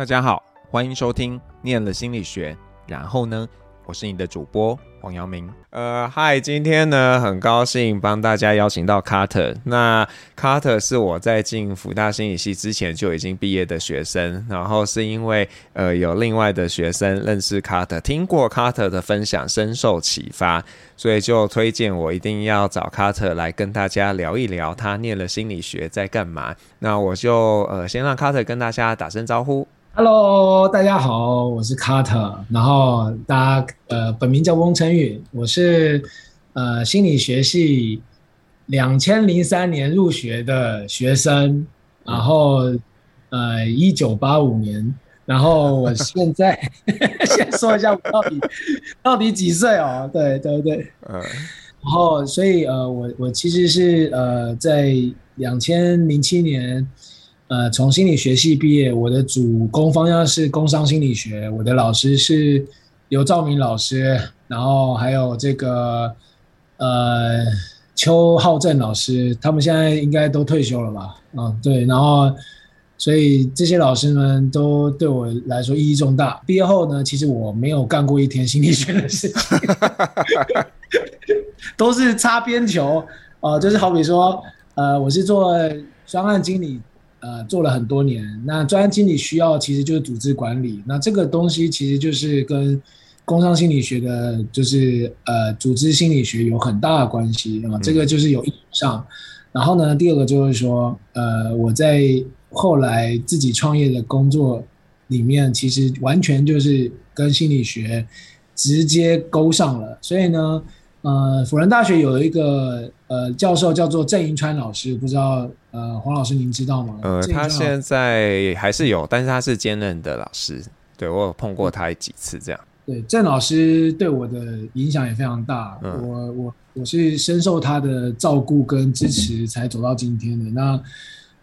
大家好，欢迎收听念了心理学。然后呢，我是你的主播黄阳明。呃，嗨，今天呢，很高兴帮大家邀请到 Carter。那 Carter 是我在进福大心理系之前就已经毕业的学生，然后是因为呃有另外的学生认识 Carter，听过 Carter 的分享，深受启发，所以就推荐我一定要找 Carter 来跟大家聊一聊他念了心理学在干嘛。那我就呃先让 Carter 跟大家打声招呼。Hello，大家好，我是 Carter，然后大家呃本名叫翁成宇，我是呃心理学系两千零三年入学的学生，然后呃一九八五年，然后我现在 先说一下我到底到底几岁哦？对对对，嗯，然后所以呃我我其实是呃在两千零七年。呃，从心理学系毕业，我的主攻方向是工商心理学，我的老师是刘兆明老师，然后还有这个呃邱浩正老师，他们现在应该都退休了吧？嗯，对，然后所以这些老师们都对我来说意义重大。毕业后呢，其实我没有干过一天心理学的事情，都是擦边球，呃，就是好比说，呃，我是做专案经理。呃，做了很多年，那专案经理需要其实就是组织管理，那这个东西其实就是跟工商心理学的，就是呃组织心理学有很大的关系啊，这个就是有意义上。然后呢，第二个就是说，呃，我在后来自己创业的工作里面，其实完全就是跟心理学直接勾上了，所以呢。呃，辅仁大学有一个呃教授叫做郑银川老师，不知道呃黄老师您知道吗？呃，他现在还是有，但是他是兼任的老师，对，我有碰过他几次这样。对，郑老师对我的影响也非常大，嗯、我我我是深受他的照顾跟支持才走到今天的。那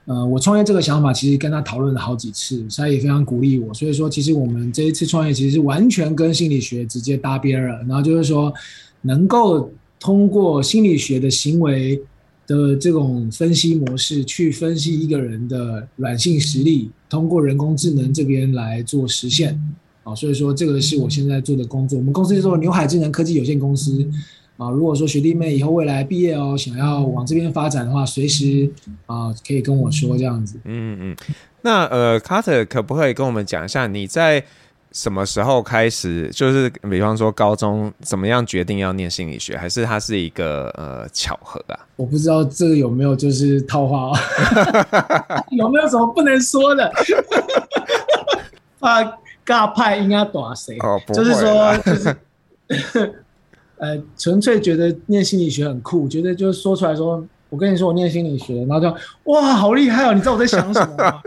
呃，我创业这个想法其实跟他讨论了好几次，他也非常鼓励我，所以说其实我们这一次创业其实是完全跟心理学直接搭边了，然后就是说。能够通过心理学的行为的这种分析模式去分析一个人的软性实力，通过人工智能这边来做实现，啊，所以说这个是我现在做的工作。我们公司叫做牛海智能科技有限公司，啊，如果说学弟妹以后未来毕业哦，想要往这边发展的话，随时啊可以跟我说这样子。嗯嗯，那呃，Carter 可不可以跟我们讲一下你在？什么时候开始？就是比方说高中怎么样决定要念心理学，还是它是一个呃巧合啊？我不知道这个有没有就是套话，有没有什么不能说的？啊尬派应该打谁？哦，就是说，就是呃，纯粹觉得念心理学很酷，觉得就是说出来说，我跟你说我念心理学，然后就哇，好厉害哦！你知道我在想什么吗？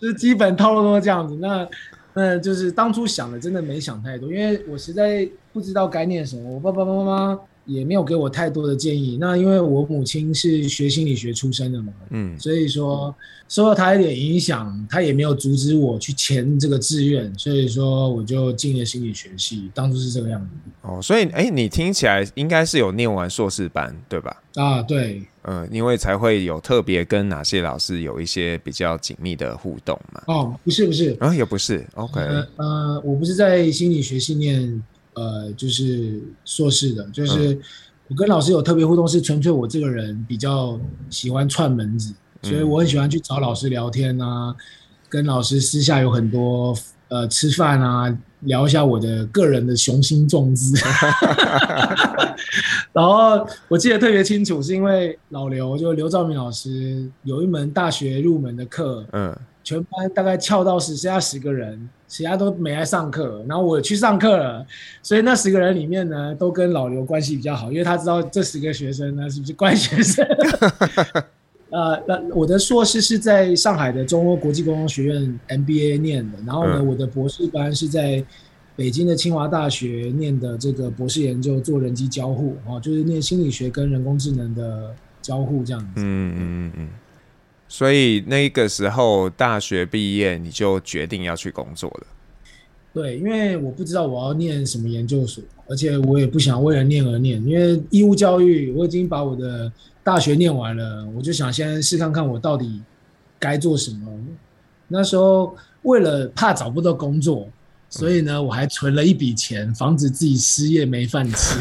就是基本套路都是这样子。那那就是当初想的，真的没想太多，因为我实在不知道该念什么，我爸爸妈妈也没有给我太多的建议。那因为我母亲是学心理学出身的嘛，嗯，所以说受到他一点影响，他也没有阻止我去填这个志愿，所以说我就进了心理学系，当初是这个样子。哦，所以哎，你听起来应该是有念完硕士班，对吧？啊，对。嗯，因为才会有特别跟哪些老师有一些比较紧密的互动嘛。哦，不是不是，啊，也不是，OK。呃，呃，我不是在心理学系念，呃，就是硕士的，就是我跟老师有特别互动，是纯粹我这个人比较喜欢串门子，所以我很喜欢去找老师聊天啊，跟老师私下有很多呃吃饭啊。聊一下我的个人的雄心壮志，然后我记得特别清楚，是因为老刘就刘兆明老师有一门大学入门的课，嗯，全班大概翘到只剩下十个人，其他都没来上课，然后我去上课了，所以那十个人里面呢，都跟老刘关系比较好，因为他知道这十个学生呢是不是乖学生。呃，那我的硕士是在上海的中欧国际工商学院 MBA 念的，然后呢，我的博士班是在北京的清华大学念的这个博士研究，做人机交互，哦，就是念心理学跟人工智能的交互这样子。嗯嗯嗯。所以那个时候大学毕业，你就决定要去工作了。对，因为我不知道我要念什么研究所，而且我也不想为了念而念，因为义务教育我已经把我的。大学念完了，我就想先试看看我到底该做什么。那时候为了怕找不到工作，所以呢，我还存了一笔钱，防止自己失业没饭吃。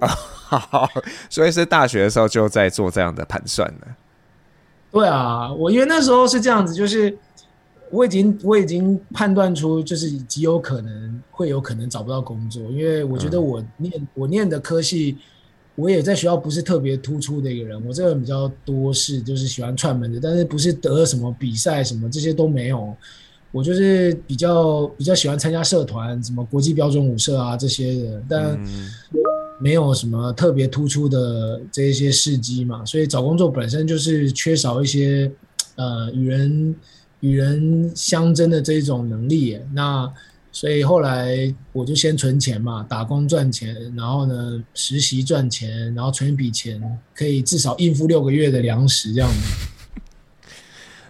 啊 好，所以是大学的时候就在做这样的盘算了。对啊，我因为那时候是这样子，就是我已经我已经判断出，就是极有可能会有可能找不到工作，因为我觉得我念、嗯、我念的科系。我也在学校不是特别突出的一个人，我这个人比较多事，就是喜欢串门的，但是不是得了什么比赛什么这些都没有。我就是比较比较喜欢参加社团，什么国际标准舞社啊这些的，但没有什么特别突出的这一些事迹嘛，所以找工作本身就是缺少一些呃与人与人相争的这一种能力。那所以后来我就先存钱嘛，打工赚钱，然后呢实习赚钱，然后存一笔钱，可以至少应付六个月的粮食这样子。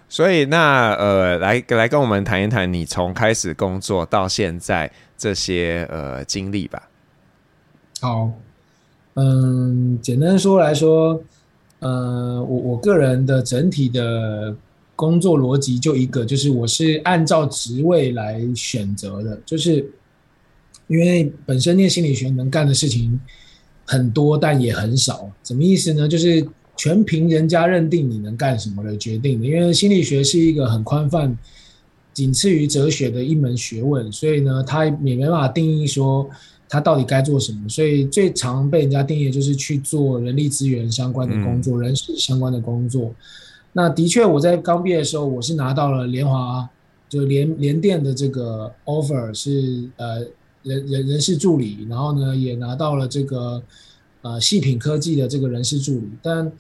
所以那呃，来来跟我们谈一谈你从开始工作到现在这些呃经历吧。好，嗯，简单说来说，呃，我我个人的整体的。工作逻辑就一个，就是我是按照职位来选择的，就是因为本身念心理学能干的事情很多，但也很少。什么意思呢？就是全凭人家认定你能干什么来决定的。因为心理学是一个很宽泛，仅次于哲学的一门学问，所以呢，它也没办法定义说它到底该做什么。所以最常被人家定义就是去做人力资源相关的工作，嗯、人事相关的工作。那的确，我在刚毕业的时候，我是拿到了联华，就联联电的这个 offer 是呃人人人事助理，然后呢也拿到了这个呃细品科技的这个人事助理，但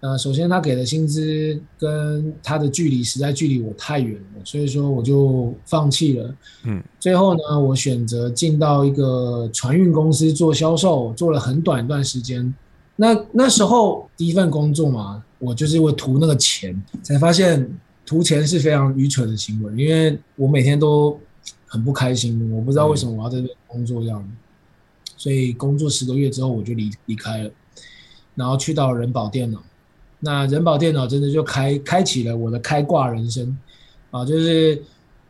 呃首先他给的薪资跟他的距离实在距离我太远了，所以说我就放弃了。嗯，最后呢，我选择进到一个船运公司做销售，做了很短一段时间。那那时候第一份工作嘛。我就是为图那个钱，才发现图钱是非常愚蠢的行为，因为我每天都很不开心，我不知道为什么我要在这工作这样，所以工作十个月之后我就离离开了，然后去到人保电脑，那人保电脑真的就开开启了我的开挂人生。啊，就是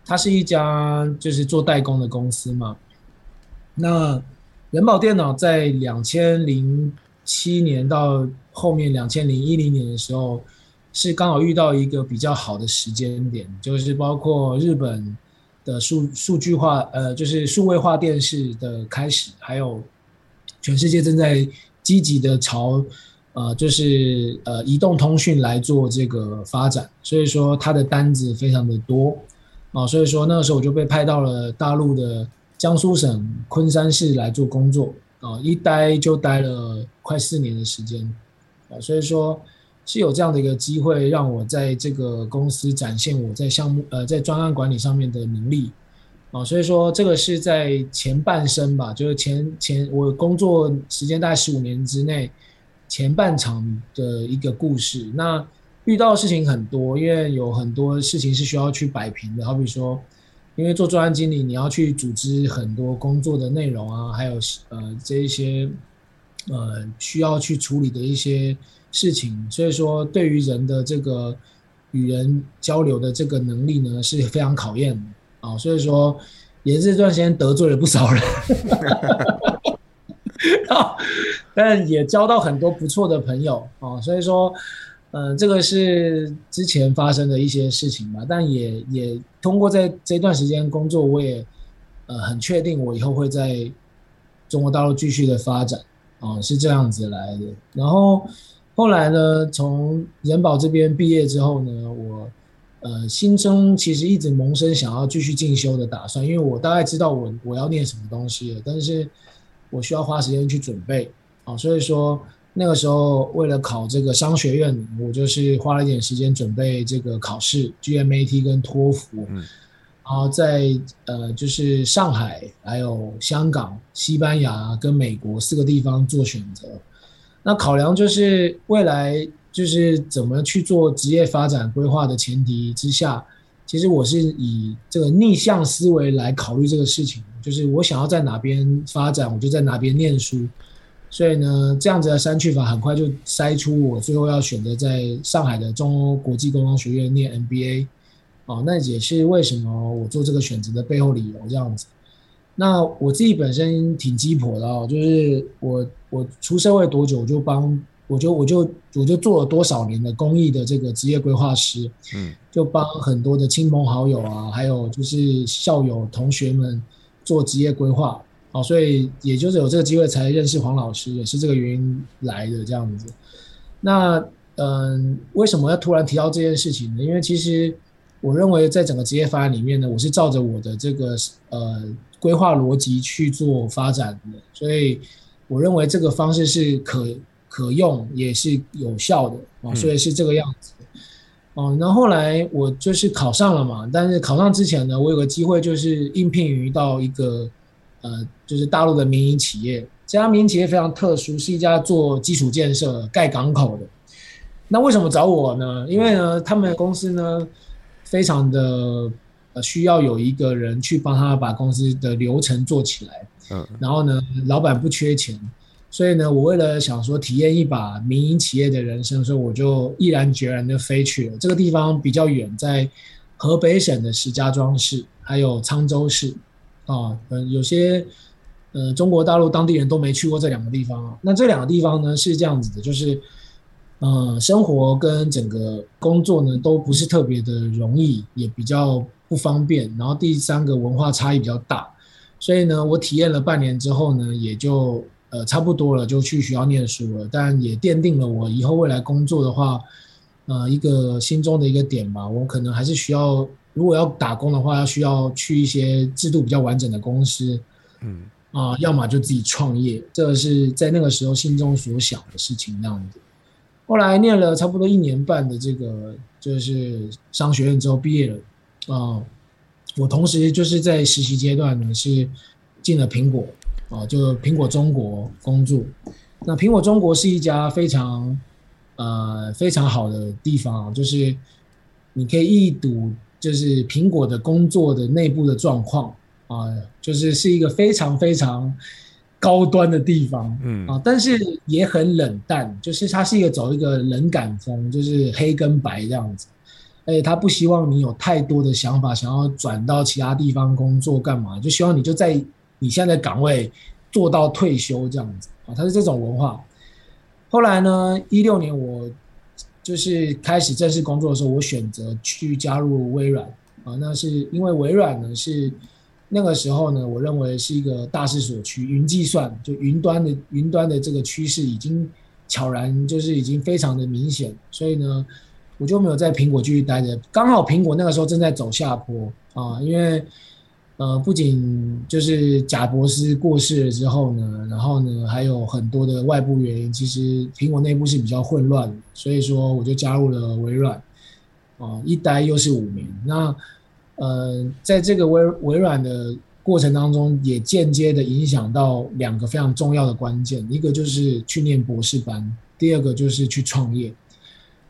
它是一家就是做代工的公司嘛，那人保电脑在两千零七年到后面两千零一零年的时候，是刚好遇到一个比较好的时间点，就是包括日本的数数据化，呃，就是数位化电视的开始，还有全世界正在积极的朝，呃，就是呃移动通讯来做这个发展，所以说他的单子非常的多，啊，所以说那个时候我就被派到了大陆的江苏省昆山市来做工作。啊，一待就待了快四年的时间，啊，所以说是有这样的一个机会，让我在这个公司展现我在项目呃在专案管理上面的能力，啊，所以说这个是在前半生吧，就是前前我工作时间大概十五年之内前半场的一个故事。那遇到事情很多，因为有很多事情是需要去摆平的，好比说。因为做专案经理，你要去组织很多工作的内容啊，还有呃这一些呃需要去处理的一些事情，所以说对于人的这个与人交流的这个能力呢是非常考验的啊，所以说也是这段时间得罪了不少人，但也交到很多不错的朋友啊，所以说。嗯、这个是之前发生的一些事情吧，但也也通过在这段时间工作，我也呃很确定我以后会在中国大陆继续的发展啊、是这样子来的。然后后来呢，从人保这边毕业之后呢，我呃心中其实一直萌生想要继续进修的打算，因为我大概知道我我要念什么东西了，但是我需要花时间去准备啊、呃，所以说。那个时候，为了考这个商学院，我就是花了一点时间准备这个考试，GMAT 跟托福，然后在呃，就是上海、还有香港、西班牙跟美国四个地方做选择。那考量就是未来就是怎么去做职业发展规划的前提之下，其实我是以这个逆向思维来考虑这个事情，就是我想要在哪边发展，我就在哪边念书。所以呢，这样子的删去法很快就筛出我最后要选择在上海的中欧国际工商学院念 MBA，哦，那也是为什么我做这个选择的背后理由这样子。那我自己本身挺鸡婆的哦，就是我我出社会多久我就帮我就我就我就做了多少年的公益的这个职业规划师，嗯，就帮很多的亲朋好友啊，还有就是校友同学们做职业规划，好，所以也就是有这个机会才认识黄老师，也是这个原因来的这样子。那嗯，为什么要突然提到这件事情呢？因为其实我认为在整个职业发展里面呢，我是照着我的这个呃。规划逻辑去做发展的，所以我认为这个方式是可可用，也是有效的啊，所以是这个样子。哦，那后来我就是考上了嘛，但是考上之前呢，我有个机会就是应聘于到一个呃，就是大陆的民营企业。这家民营企业非常特殊，是一家做基础建设、盖港口的。那为什么找我呢？因为呢，他们公司呢，非常的。需要有一个人去帮他把公司的流程做起来，嗯，然后呢，老板不缺钱，所以呢，我为了想说体验一把民营企业的人生，所以我就毅然决然的飞去了这个地方，比较远，在河北省的石家庄市，还有沧州市，啊，嗯，有些呃中国大陆当地人都没去过这两个地方啊。那这两个地方呢是这样子的，就是，嗯，生活跟整个工作呢都不是特别的容易，也比较。不方便，然后第三个文化差异比较大，所以呢，我体验了半年之后呢，也就呃差不多了，就去学校念书了。但也奠定了我以后未来工作的话，呃，一个心中的一个点吧。我可能还是需要，如果要打工的话，要需要去一些制度比较完整的公司，嗯啊、呃，要么就自己创业。这个是在那个时候心中所想的事情，那样子。后来念了差不多一年半的这个就是商学院之后毕业了。啊、呃，我同时就是在实习阶段呢，是进了苹果啊、呃，就苹果中国工作。那苹果中国是一家非常呃非常好的地方，就是你可以一睹就是苹果的工作的内部的状况啊，就是是一个非常非常高端的地方，嗯啊，但是也很冷淡，就是它是一个走一个冷感风，就是黑跟白这样子。而且他不希望你有太多的想法，想要转到其他地方工作干嘛？就希望你就在你现在岗位做到退休这样子啊。他是这种文化。后来呢，一六年我就是开始正式工作的时候，我选择去加入微软啊。那是因为微软呢是那个时候呢，我认为是一个大势所趋，云计算就云端的云端的这个趋势已经悄然就是已经非常的明显，所以呢。我就没有在苹果继续待着，刚好苹果那个时候正在走下坡啊，因为呃，不仅就是贾博士过世了之后呢，然后呢还有很多的外部原因，其实苹果内部是比较混乱，所以说我就加入了微软，啊，一待又是五年。那呃，在这个微微软的过程当中，也间接的影响到两个非常重要的关键，一个就是去念博士班，第二个就是去创业。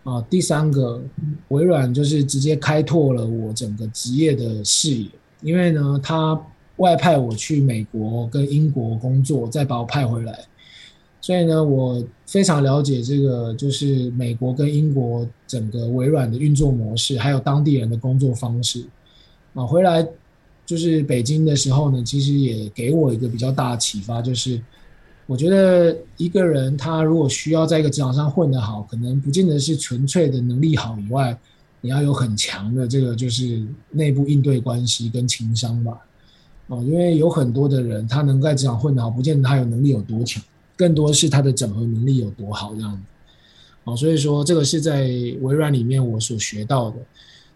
啊，第三个，微软就是直接开拓了我整个职业的视野，因为呢，他外派我去美国跟英国工作，再把我派回来，所以呢，我非常了解这个就是美国跟英国整个微软的运作模式，还有当地人的工作方式。啊，回来就是北京的时候呢，其实也给我一个比较大的启发，就是。我觉得一个人他如果需要在一个职场上混得好，可能不见得是纯粹的能力好以外，你要有很强的这个就是内部应对关系跟情商吧。哦，因为有很多的人他能在职场混得好，不见得他有能力有多强，更多是他的整合能力有多好这样子。哦，所以说这个是在微软里面我所学到的。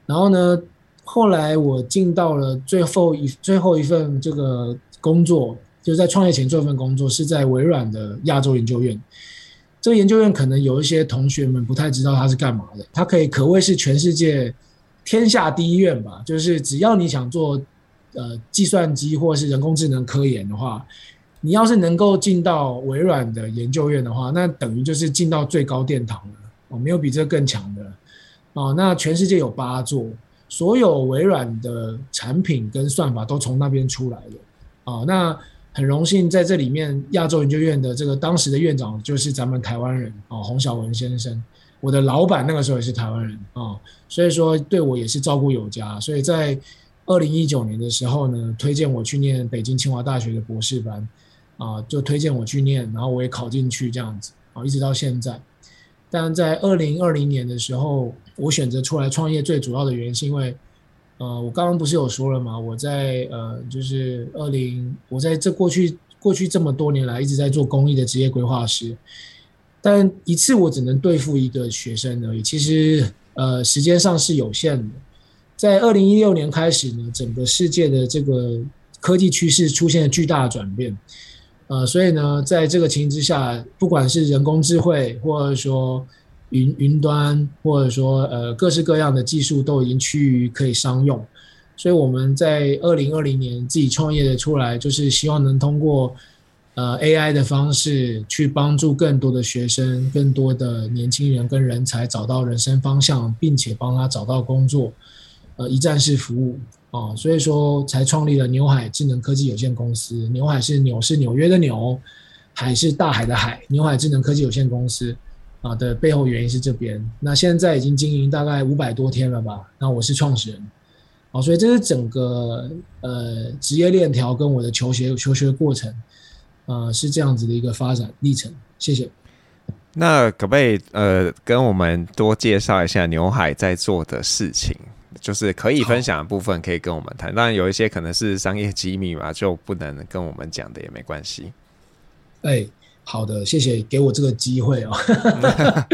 然后呢，后来我进到了最后一最后一份这个工作。就是在创业前做一份工作，是在微软的亚洲研究院。这个研究院可能有一些同学们不太知道它是干嘛的。它可以可谓是全世界天下第一院吧。就是只要你想做呃计算机或是人工智能科研的话，你要是能够进到微软的研究院的话，那等于就是进到最高殿堂了。哦，没有比这更强的。哦，那全世界有八座，所有微软的产品跟算法都从那边出来的。哦，那。很荣幸在这里面亚洲研究院的这个当时的院长就是咱们台湾人哦，洪小文先生。我的老板那个时候也是台湾人啊，所以说对我也是照顾有加。所以在二零一九年的时候呢，推荐我去念北京清华大学的博士班啊，就推荐我去念，然后我也考进去这样子啊，一直到现在。但在二零二零年的时候，我选择出来创业，最主要的原因是因为，呃，我刚刚不是有说了吗？我在呃，就是二零，我在这过去过去这么多年来一直在做公益的职业规划师。但一次我只能对付一个学生而已，其实呃时间上是有限的。在二零一六年开始呢，整个世界的这个科技趋势出现了巨大的转变，呃，所以呢，在这个情形之下，不管是人工智慧，或者说云云端，或者说呃各式各样的技术都已经趋于可以商用，所以我们在二零二零年自己创业的出来，就是希望能通过。呃，AI 的方式去帮助更多的学生、更多的年轻人跟人才找到人生方向，并且帮他找到工作，呃，一站式服务啊，所以说才创立了牛海智能科技有限公司。牛海是纽是纽约的纽，海是大海的海。牛海智能科技有限公司啊的背后原因是这边。那现在已经经营大概五百多天了吧？那我是创始人，啊，所以这是整个呃职业链条跟我的求学求学过程。呃，是这样子的一个发展历程。谢谢。那可不可以呃，跟我们多介绍一下牛海在做的事情？就是可以分享的部分，可以跟我们谈。当然有一些可能是商业机密嘛，就不能跟我们讲的也没关系。哎，好的，谢谢给我这个机会哦。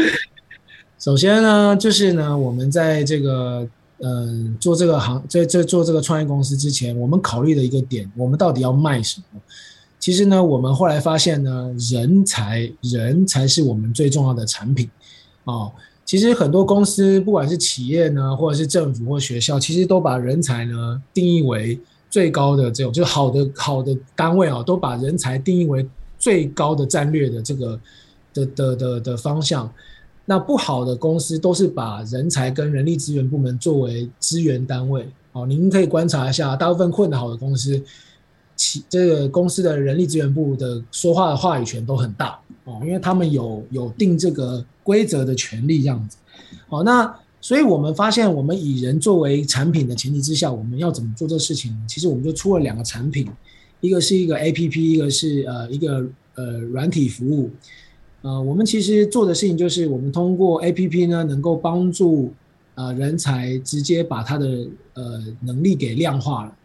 首先呢，就是呢，我们在这个嗯、做这个行，在在做这个创业公司之前，我们考虑的一个点，我们到底要卖什么？其实呢，我们后来发现呢，人才人才是我们最重要的产品，哦，其实很多公司，不管是企业呢，或者是政府或学校，其实都把人才呢定义为最高的这种，就是好的好的单位啊，都把人才定义为最高的战略的这个的的的的方向。那不好的公司都是把人才跟人力资源部门作为资源单位。哦，您可以观察一下，大部分混得好的公司。其这个公司的人力资源部的说话的话语权都很大哦，因为他们有有定这个规则的权利这样子。好，那所以我们发现，我们以人作为产品的前提之下，我们要怎么做这事情？其实我们就出了两个产品，一个是一个 APP，一个是呃一个呃软体服务。呃，我们其实做的事情就是，我们通过 APP 呢，能够帮助呃人才直接把他的呃能力给量化了。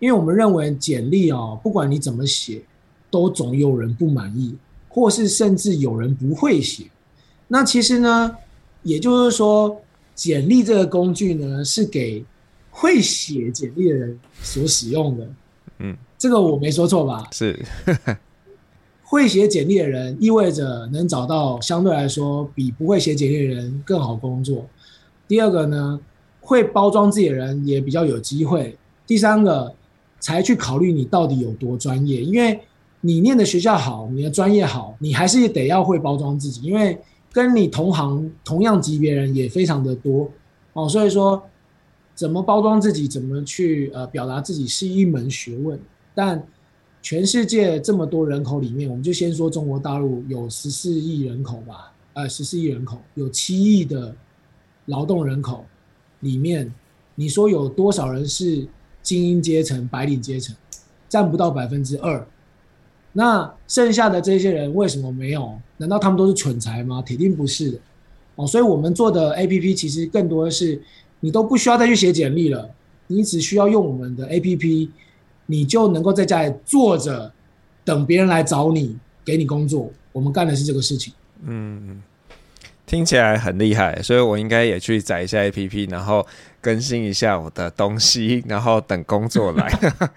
因为我们认为简历哦，不管你怎么写，都总有人不满意，或是甚至有人不会写。那其实呢，也就是说，简历这个工具呢，是给会写简历的人所使用的。嗯，这个我没说错吧？是，会写简历的人意味着能找到相对来说比不会写简历的人更好工作。第二个呢，会包装自己的人也比较有机会。第三个。才去考虑你到底有多专业，因为你念的学校好，你的专业好，你还是得要会包装自己，因为跟你同行同样级别人也非常的多哦，所以说怎么包装自己，怎么去呃表达自己是一门学问。但全世界这么多人口里面，我们就先说中国大陆有十四亿人口吧，呃十四亿人口有七亿的劳动人口里面，你说有多少人是？精英阶层、白领阶层，占不到百分之二。那剩下的这些人为什么没有？难道他们都是蠢材吗？铁定不是的。哦，所以我们做的 APP 其实更多的是，你都不需要再去写简历了，你只需要用我们的 APP，你就能够在家里坐着，等别人来找你，给你工作。我们干的是这个事情。嗯。听起来很厉害，所以我应该也去载一下 APP，然后更新一下我的东西，然后等工作来。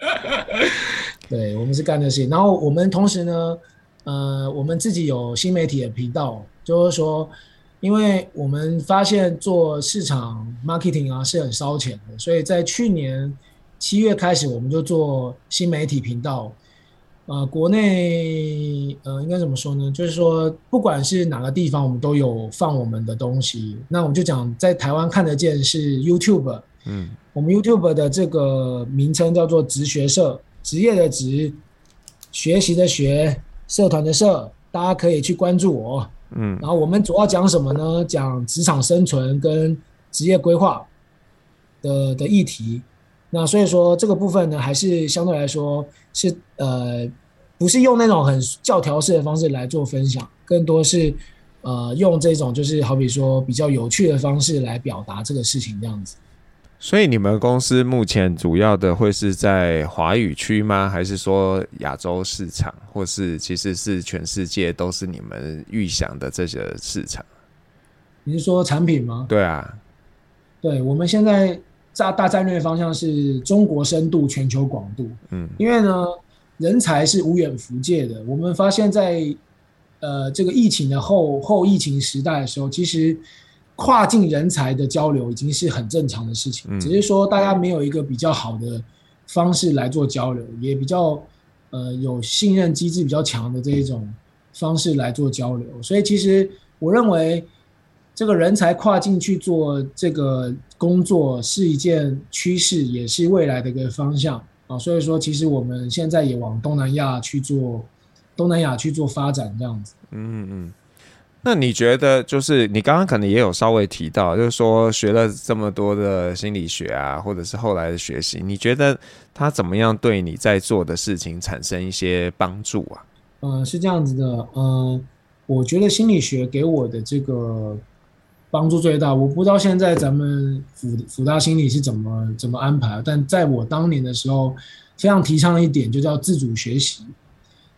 对，我们是干这些，然后我们同时呢，呃，我们自己有新媒体的频道，就是说，因为我们发现做市场 marketing 啊是很烧钱的，所以在去年七月开始，我们就做新媒体频道。呃，国内呃，应该怎么说呢？就是说，不管是哪个地方，我们都有放我们的东西。那我们就讲，在台湾看得见是 YouTube，嗯，我们 YouTube 的这个名称叫做职学社职业的职，学习的学，社团的社，大家可以去关注我。嗯，然后我们主要讲什么呢？讲职场生存跟职业规划的的议题。那所以说这个部分呢，还是相对来说是呃，不是用那种很教条式的方式来做分享，更多是呃用这种就是好比说比较有趣的方式来表达这个事情这样子。所以你们公司目前主要的会是在华语区吗？还是说亚洲市场，或是其实是全世界都是你们预想的这些市场？你是说产品吗？对啊，对，我们现在大大战略方向是中国深度，全球广度。嗯，因为呢，人才是无远弗届的。我们发现在，在呃这个疫情的后后疫情时代的时候，其实。跨境人才的交流已经是很正常的事情，只是说大家没有一个比较好的方式来做交流，也比较呃有信任机制比较强的这一种方式来做交流。所以其实我认为，这个人才跨境去做这个工作是一件趋势，也是未来的一个方向啊。所以说，其实我们现在也往东南亚去做，东南亚去做发展这样子。嗯嗯。那你觉得，就是你刚刚可能也有稍微提到，就是说学了这么多的心理学啊，或者是后来的学习，你觉得它怎么样对你在做的事情产生一些帮助啊？嗯、呃，是这样子的，嗯、呃，我觉得心理学给我的这个帮助最大。我不知道现在咱们辅辅大心理是怎么怎么安排，但在我当年的时候，非常提倡一点，就叫自主学习。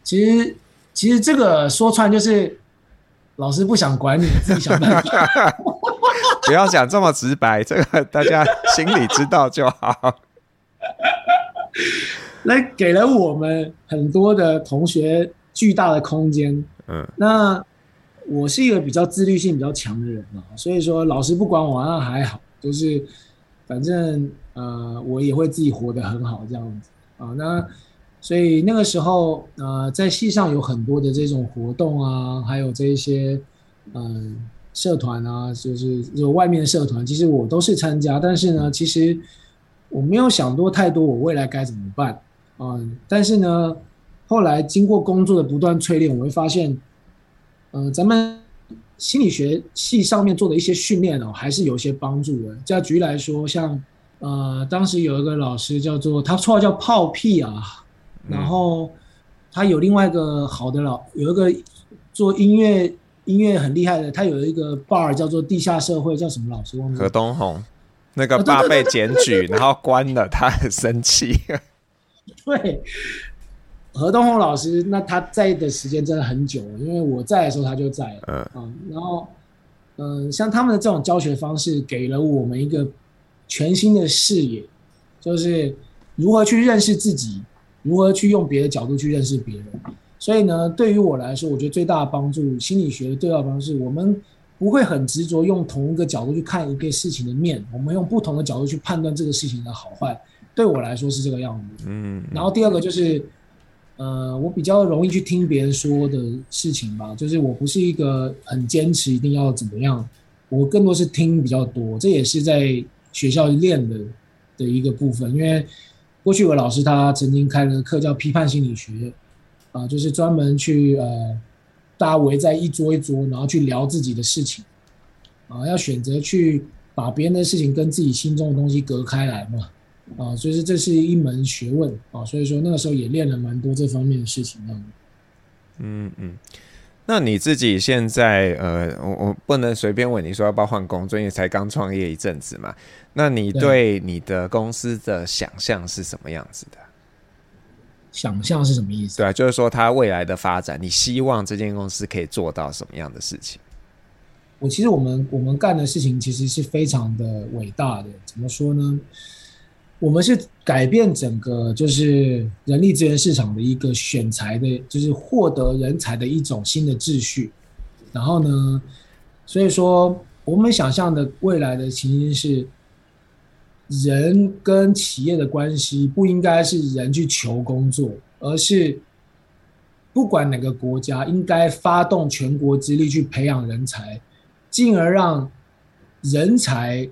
其实，其实这个说穿就是。老师不想管你，自己想办法。不要讲这么直白，这个大家心里知道就好。那，给了我们很多的同学巨大的空间。嗯，那我是一个比较自律性比较强的人啊，所以说老师不管我那还好，就是反正呃我也会自己活得很好这样子啊。那所以那个时候，呃，在戏上有很多的这种活动啊，还有这一些，嗯、呃，社团啊，就是有外面的社团，其实我都是参加。但是呢，其实我没有想多太多，我未来该怎么办啊、呃？但是呢，后来经过工作的不断淬炼，我会发现，呃，咱们心理学系上面做的一些训练哦，还是有一些帮助的。就举例来说，像呃，当时有一个老师叫做他绰号叫炮屁啊。然后他有另外一个好的老，有一个做音乐音乐很厉害的，他有一个 bar 叫做地下社会，叫什么老师？忘了。何东红，那个 bar 被检举，然后关了，他很生气。对，何东红老师，那他在的时间真的很久了，因为我在的时候他就在了。嗯，嗯，然后嗯，像他们的这种教学方式，给了我们一个全新的视野，就是如何去认识自己。如何去用别的角度去认识别人？所以呢，对于我来说，我觉得最大的帮助，心理学的最大的帮助，我们不会很执着用同一个角度去看一个事情的面，我们用不同的角度去判断这个事情的好坏。对我来说是这个样子。嗯。然后第二个就是，呃，我比较容易去听别人说的事情吧，就是我不是一个很坚持一定要怎么样，我更多是听比较多，这也是在学校练的的一个部分，因为。过去有个老师，他曾经开了个课叫批判心理学，啊，就是专门去呃，大家围在一桌一桌，然后去聊自己的事情，啊，要选择去把别人的事情跟自己心中的东西隔开来嘛，啊，所以说这是一门学问啊，所以说那个时候也练了蛮多这方面的事情，嗯嗯。那你自己现在呃，我我不能随便问你说要不要换工作，因为才刚创业一阵子嘛。那你对你的公司的想象是什么样子的？想象是什么意思？对啊，就是说它未来的发展，你希望这间公司可以做到什么样的事情？我其实我们我们干的事情其实是非常的伟大的，怎么说呢？我们是改变整个就是人力资源市场的一个选才的，就是获得人才的一种新的秩序。然后呢，所以说我们想象的未来的情形是，人跟企业的关系不应该是人去求工作，而是不管哪个国家应该发动全国之力去培养人才，进而让人才。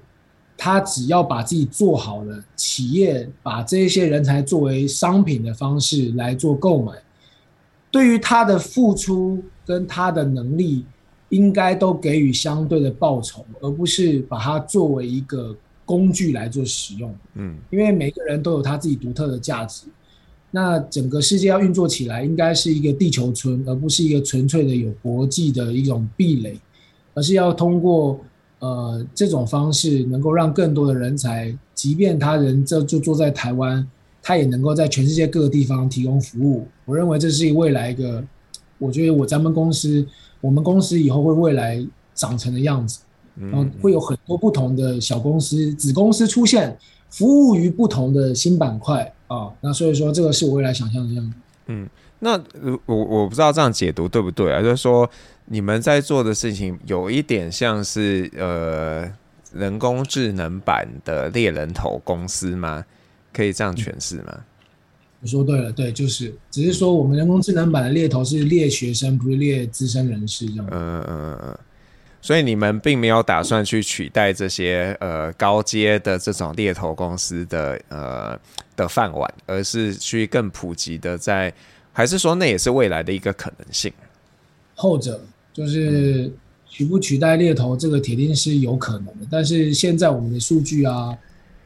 他只要把自己做好了，企业把这些人才作为商品的方式来做购买，对于他的付出跟他的能力，应该都给予相对的报酬，而不是把它作为一个工具来做使用。嗯，因为每个人都有他自己独特的价值。那整个世界要运作起来，应该是一个地球村，而不是一个纯粹的有国际的一种壁垒，而是要通过呃这种方式，能够让更多的人才，即便他人这就坐在台湾，他也能够在全世界各个地方提供服务。我认为这是未来一个，我觉得我咱们公司，我们公司以后会未来长成的样子，然后会有很多不同的小公司、子公司出现，服务于不同的新板块。啊，那所以说这个是我未来想象的样子。嗯，那我我不知道这样解读对不对啊？就是说你们在做的事情有一点像是呃人工智能版的猎人头公司吗？可以这样诠释吗？你说对了，对，就是只是说我们人工智能版的猎头是猎学生，不是猎资深人士这样。嗯嗯嗯。所以你们并没有打算去取代这些呃高阶的这种猎头公司的呃的饭碗，而是去更普及的在，还是说那也是未来的一个可能性？后者就是取不取代猎头这个铁定是有可能的，但是现在我们的数据啊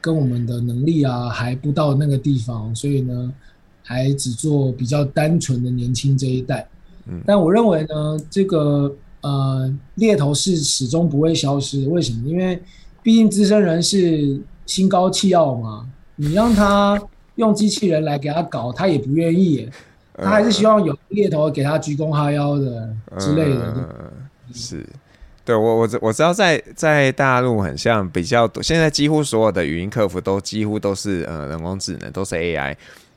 跟我们的能力啊还不到那个地方，所以呢还只做比较单纯的年轻这一代。嗯，但我认为呢这个。呃，猎头是始终不会消失。为什么？因为毕竟资深人士心高气傲嘛。你让他用机器人来给他搞，他也不愿意。他还是希望有猎头给他鞠躬哈腰的之类的。嗯、是，对我我我知道在在大陆很像比较多，现在几乎所有的语音客服都几乎都是呃人工智能，都是 AI。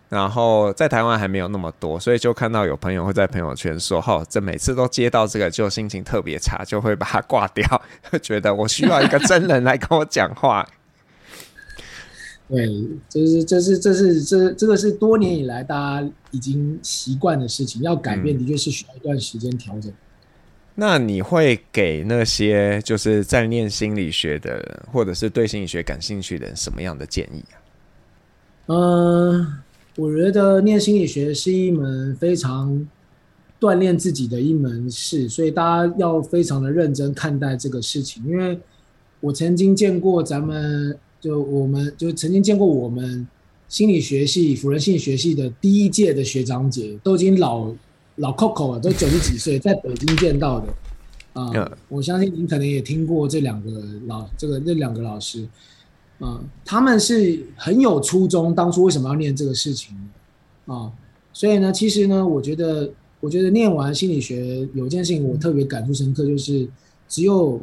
然后在台湾还没有那么多，所以就看到有朋友会在朋友圈说：“哈，这每次都接到这个，就心情特别差，就会把它挂掉，觉得我需要一个真人来跟我讲话。”对，这是这是这是这这个是多年以来大家已经习惯的事情，要改变的确是需要一段时间调整。嗯。那你会给那些就是在念心理学的人，或者是对心理学感兴趣的人什么样的建议啊？嗯。我觉得念心理学是一门非常锻炼自己的一门事，所以大家要非常的认真看待这个事情。因为我曾经见过咱们，就我们就曾经见过我们心理学系辅仁心理学系的第一届的学长姐，都已经老老 Coco 了，都九十几岁，在北京见到的啊。呃，我相信您可能也听过这两个老这个这两个老师。啊、嗯，他们是很有初衷，当初为什么要念这个事情啊、嗯？所以呢，其实呢，我觉得，我觉得念完心理学有一件事情我特别感触深刻，就是只有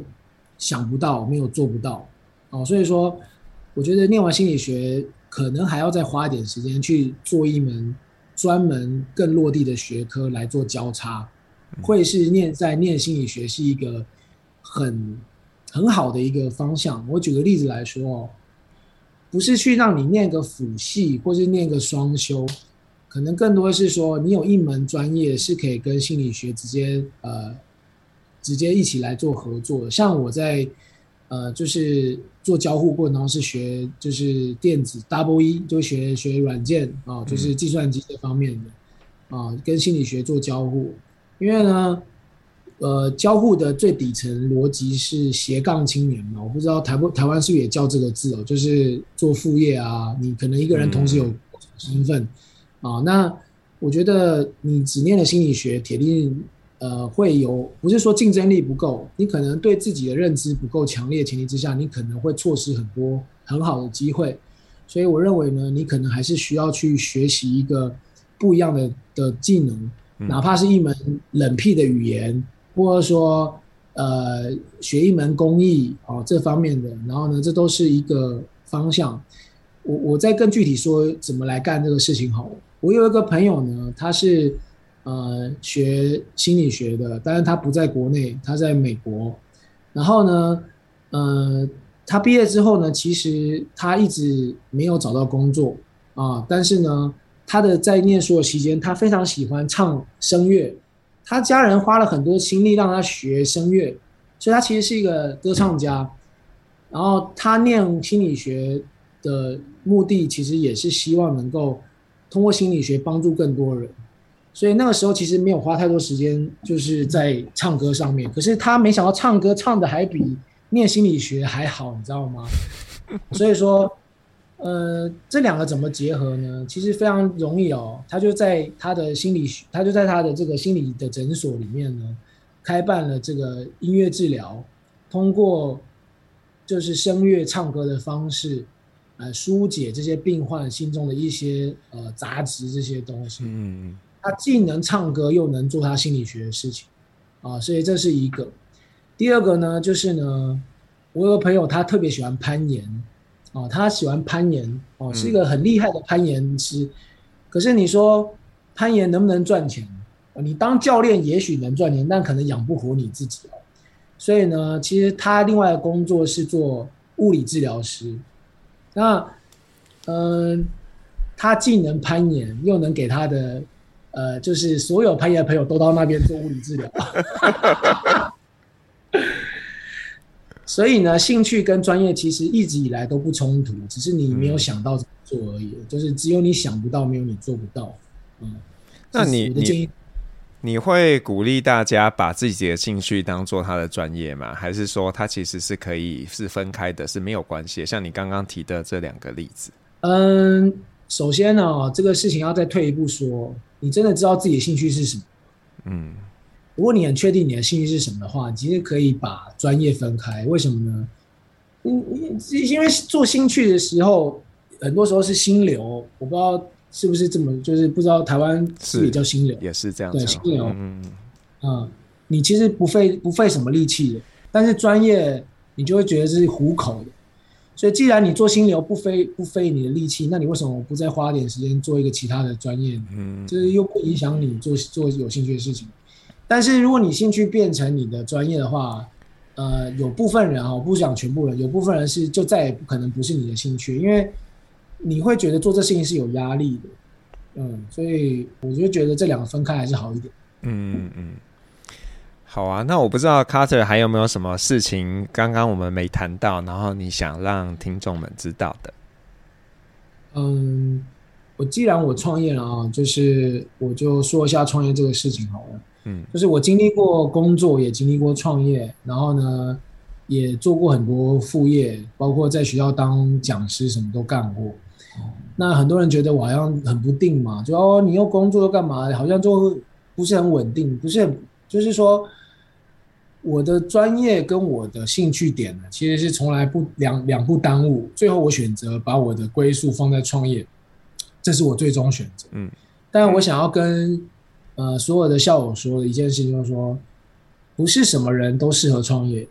想不到，没有做不到。哦、嗯，所以说，我觉得念完心理学，可能还要再花一点时间去做一门专门更落地的学科来做交叉，会是念在念心理学是一个很很好的一个方向。我举个例子来说哦。不是去让你念个辅系，或是念个双修，可能更多的是说你有一门专业是可以跟心理学直接呃直接一起来做合作的。像我在呃就是做交互过程当中是学就是电子 double E 就学学软件啊，就是计算机这方面的啊，跟心理学做交互，因为呢。呃，交互的最底层逻辑是斜杠青年嘛？我不知道台不台湾是不是也叫这个字哦？就是做副业啊，你可能一个人同时有身份、嗯、啊。那我觉得你只念了心理学，铁定呃会有，不是说竞争力不够，你可能对自己的认知不够强烈的前提之下，你可能会错失很多很好的机会。所以我认为呢，你可能还是需要去学习一个不一样的的技能，哪怕是一门冷僻的语言。或者说，呃，学一门工艺哦，这方面的，然后呢，这都是一个方向。我我再更具体说怎么来干这个事情好了。我有一个朋友呢，他是呃学心理学的，但是他不在国内，他在美国。然后呢，呃，他毕业之后呢，其实他一直没有找到工作啊，但是呢，他的在念书的期间，他非常喜欢唱声乐。他家人花了很多心力让他学声乐，所以他其实是一个歌唱家。然后他念心理学的目的，其实也是希望能够通过心理学帮助更多人。所以那个时候其实没有花太多时间，就是在唱歌上面。可是他没想到唱歌唱得还比念心理学还好，你知道吗？所以说，呃，这两个怎么结合呢？其实非常容易哦。他就在他的心理学，他就在他的这个心理的诊所里面呢，开办了这个音乐治疗，通过就是声乐唱歌的方式，呃，疏解这些病患心中的一些呃杂质这些东西。嗯。他既能唱歌，又能做他心理学的事情，啊，所以这是一个。第二个呢，就是呢，我有个朋友，他特别喜欢攀岩，啊，他喜欢攀岩，哦，是一个很厉害的攀岩师。嗯。可是你说攀岩能不能赚钱？你当教练也许能赚钱，但可能养不活你自己哦。所以呢，其实他另外的工作是做物理治疗师。那，嗯，他既能攀岩，又能给他的。呃，就是所有攀岩的朋友都到那边做物理治疗，所以呢，兴趣跟专业其实一直以来都不冲突，只是你没有想到怎么做而已。嗯、就是只有你想不到，没有你做不到。嗯，那你你你会鼓励大家把自己的兴趣当做他的专业吗？还是说他其实是可以是分开的，是没有关系？像你刚刚提的这两个例子。嗯，首先呢、哦，这个事情要再退一步说。你真的知道自己的兴趣是什么？嗯，如果你很确定你的兴趣是什么的话，你其实可以把专业分开。为什么呢？因因为做兴趣的时候，很多时候是心流。我不知道是不是这么，就是不知道台湾是不是也叫心流，也是这样。对，心流。嗯嗯，你其实不费不费什么力气的，但是专业你就会觉得是糊口的。所以，既然你做心流不费不费你的力气，那你为什么不再花点时间做一个其他的专业？嗯，就是又不影响你做做有兴趣的事情。但是，如果你兴趣变成你的专业的话，呃，有部分人啊，我，不讲全部人，有部分人是就再也不可能不是你的兴趣，因为你会觉得做这事情是有压力的。嗯，所以我就觉得这两个分开还是好一点。嗯嗯嗯。好啊，那我不知道 Carter 还有没有什么事情刚刚我们没谈到，然后你想让听众们知道的？嗯，我既然我创业了啊，就是我就说一下创业这个事情好了。嗯，就是我经历过工作，也经历过创业，然后呢，也做过很多副业，包括在学校当讲师，什么都干过。那很多人觉得我好像很不定嘛，就哦，你又工作又干嘛？好像就不是很稳定，不是很，就是说。我的专业跟我的兴趣点呢，其实是从来不两两不耽误。最后我选择把我的归宿放在创业，这是我最终选择。嗯，但我想要跟呃所有的校友说的一件事情，就是说，不是什么人都适合创业的。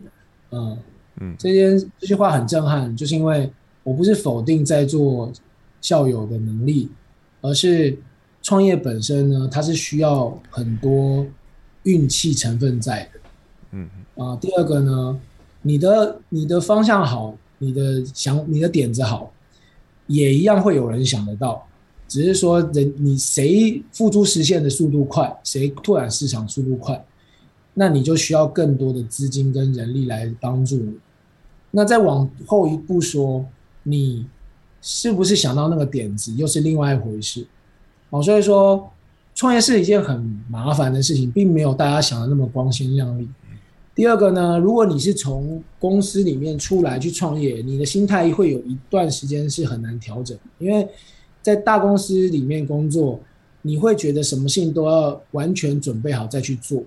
嗯嗯，这件这句话很震撼，就是因为我不是否定在座校友的能力，而是创业本身呢，它是需要很多运气成分在的。嗯啊，第二个呢，你的你的方向好，你的想你的点子好，也一样会有人想得到，只是说人你谁付诸实现的速度快，谁拓展市场速度快，那你就需要更多的资金跟人力来帮助你。那再往后一步说，你是不是想到那个点子，又是另外一回事。哦，所以说创业是一件很麻烦的事情，并没有大家想的那么光鲜亮丽。第二个呢，如果你是从公司里面出来去创业，你的心态会有一段时间是很难调整，因为在大公司里面工作，你会觉得什么事情都要完全准备好再去做，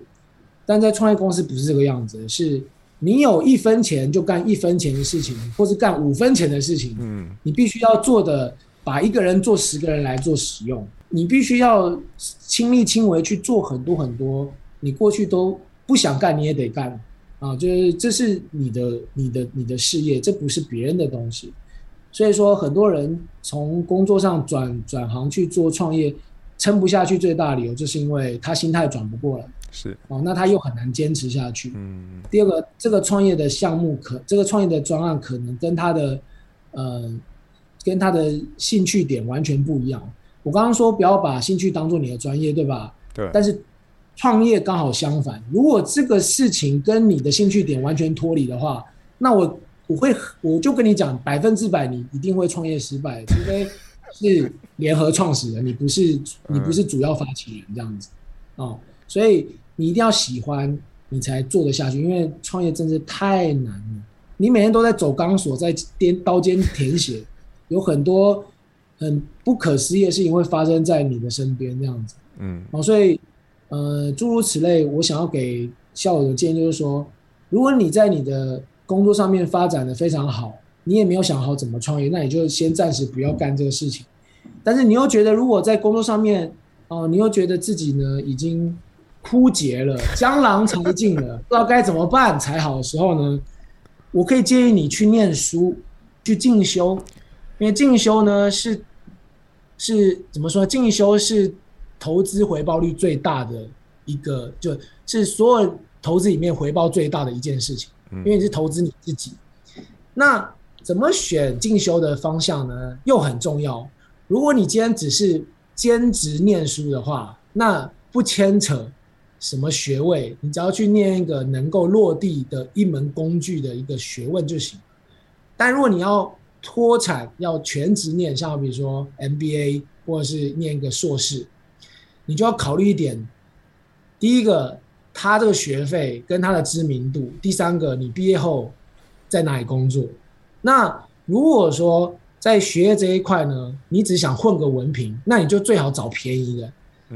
但在创业公司不是这个样子，是你有一分钱就干一分钱的事情，或是干五分钱的事情，嗯，你必须要做的，把一个人做十个人来做使用，你必须要亲力亲为去做很多很多，你过去都。不想干你也得干，啊，就是这是你的、你的、你的事业，这不是别人的东西。所以说，很多人从工作上转转行去做创业，撑不下去，最大理由就是因为他心态转不过来。是哦，那他又很难坚持下去。嗯。第二个，这个创业的项目可，这个创业的专案可能跟他的呃，跟他的兴趣点完全不一样。我刚刚说不要把兴趣当做你的专业，对吧？对。但是。创业刚好相反，如果这个事情跟你的兴趣点完全脱离的话，那我我我会我就跟你讲，百分之百你一定会创业失败，除非是联合创始人，你不是你不是主要发起人这样子哦，所以你一定要喜欢，你才做得下去，因为创业真是太难了。你每天都在走钢索，在颠刀尖舔血，有很多很不可思议的事情会发生在你的身边，这样子。嗯，哦，所以呃，诸如此类，我想要给校友的建议就是说，如果你在你的工作上面发展的非常好，你也没有想好怎么创业，那你就先暂时不要干这个事情。但是你又觉得，如果在工作上面，哦、你又觉得自己呢已经。枯竭了，江郎才尽了，不知道该怎么办才好的时候呢，我可以建议你去念书，去进修，因为进修呢是是怎么说？进修是投资回报率最大的一个，就是所有投资里面回报最大的一件事情，因为你是投资你自己。那怎么选进修的方向呢？又很重要。如果你今天只是兼职念书的话，那不牵扯。什么学位？你只要去念一个能够落地的一门工具的一个学问就行。但如果你要脱产，要全职念，像比如说 MBA 或者是念一个硕士，你就要考虑一点：第一个，他这个学费跟他的知名度；第三个，你毕业后在哪里工作。那如果说在学业这一块呢，你只想混个文凭，那你就最好找便宜的。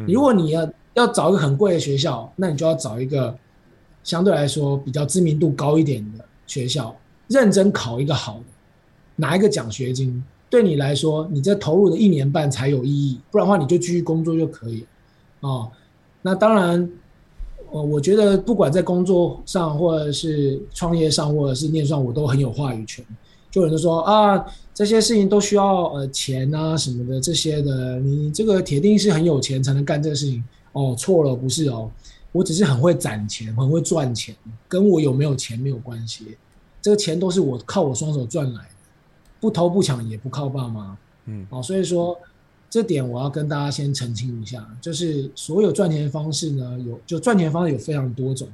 如果你要要找一个很贵的学校，那你就要找一个相对来说比较知名度高一点的学校，认真考一个好的，拿一个奖学金，对你来说，你这投入的一年半才有意义，不然的话你就继续工作就可以了。哦，那当然，我我觉得不管在工作上，或者是创业上，或者是念上，我都很有话语权。就有人说啊，这些事情都需要呃钱啊什么的这些的，你这个铁定是很有钱才能干这个事情。哦，错了，不是哦，我只是很会攒钱，很会赚钱，跟我有没有钱没有关系。这个钱都是我靠我双手赚来的，不偷不抢也不靠爸妈。嗯，哦，所以说这点我要跟大家先澄清一下，就是所有赚钱方式呢，有就赚钱方式有非常多种，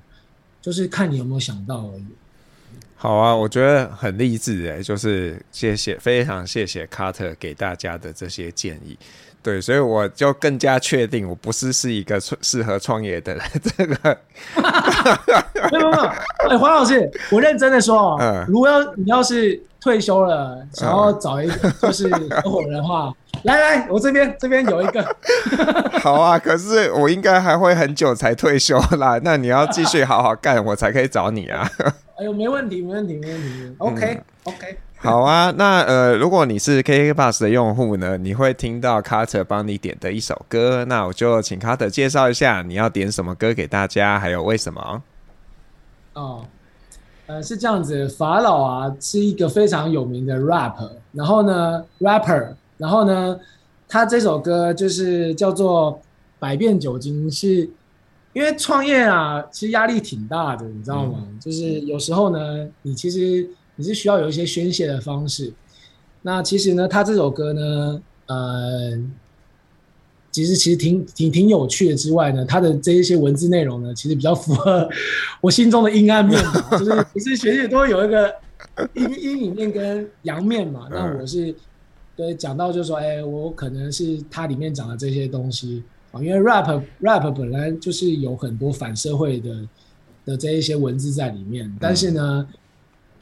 就是看你有没有想到而已。好啊，我觉得很励志诶，就是谢谢，非常谢谢卡特给大家的这些建议。对，所以我就更加确定，我不是是一个适合创业的人。这个，没有没有，哎，黄老师，我认真的说，嗯，如果要你要是退休了，想要找一个就是合伙人的话，嗯、来来，我这边这边有一个。好啊，可是我应该还会很久才退休啦。那你要继续好好干，我才可以找你啊。哎呦，没问题，没问题，没问题。OK，OK。嗯 okay, okay. 好啊，那呃，如果你是 KK Bus 的用户呢，你会听到 Carter 帮你点的一首歌，那我就请 Carter 介绍一下你要点什么歌给大家，还有为什么？哦，呃，是这样子，法老啊是一个非常有名的 rapper，然后呢，rapper，然后呢，他这首歌就是叫做《百变酒精》，是因为创业啊，其实压力挺大的，你知道吗？嗯、就是有时候呢，你其实。你是需要有一些宣泄的方式，那其实呢，他这首歌呢，呃，其实其实挺挺挺有趣的。之外呢，他的这一些文字内容呢，其实比较符合 我心中的阴暗面嘛，就是其实学姐都会有一个阴阴影面跟阳面嘛。那我是对讲到就是说，哎、欸，我可能是他里面讲的这些东西啊，因为 rap rap 本来就是有很多反社会的的这一些文字在里面，但是呢。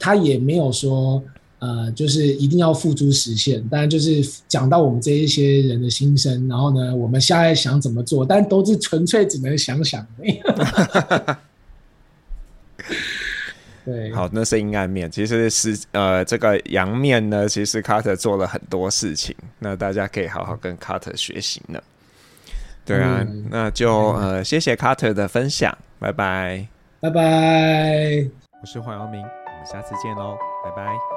他也没有说，呃，就是一定要付诸实现，当然就是讲到我们这一些人的心声，然后呢，我们现在想怎么做，但都是纯粹只能想想。对，好，那是阴暗面，其实是呃，这个阳面呢，其实卡特做了很多事情，那大家可以好好跟卡特学习呢。对啊，嗯、那就呃，谢谢卡特的分享，拜拜，拜拜，我是黄耀明。下次见喽，拜拜。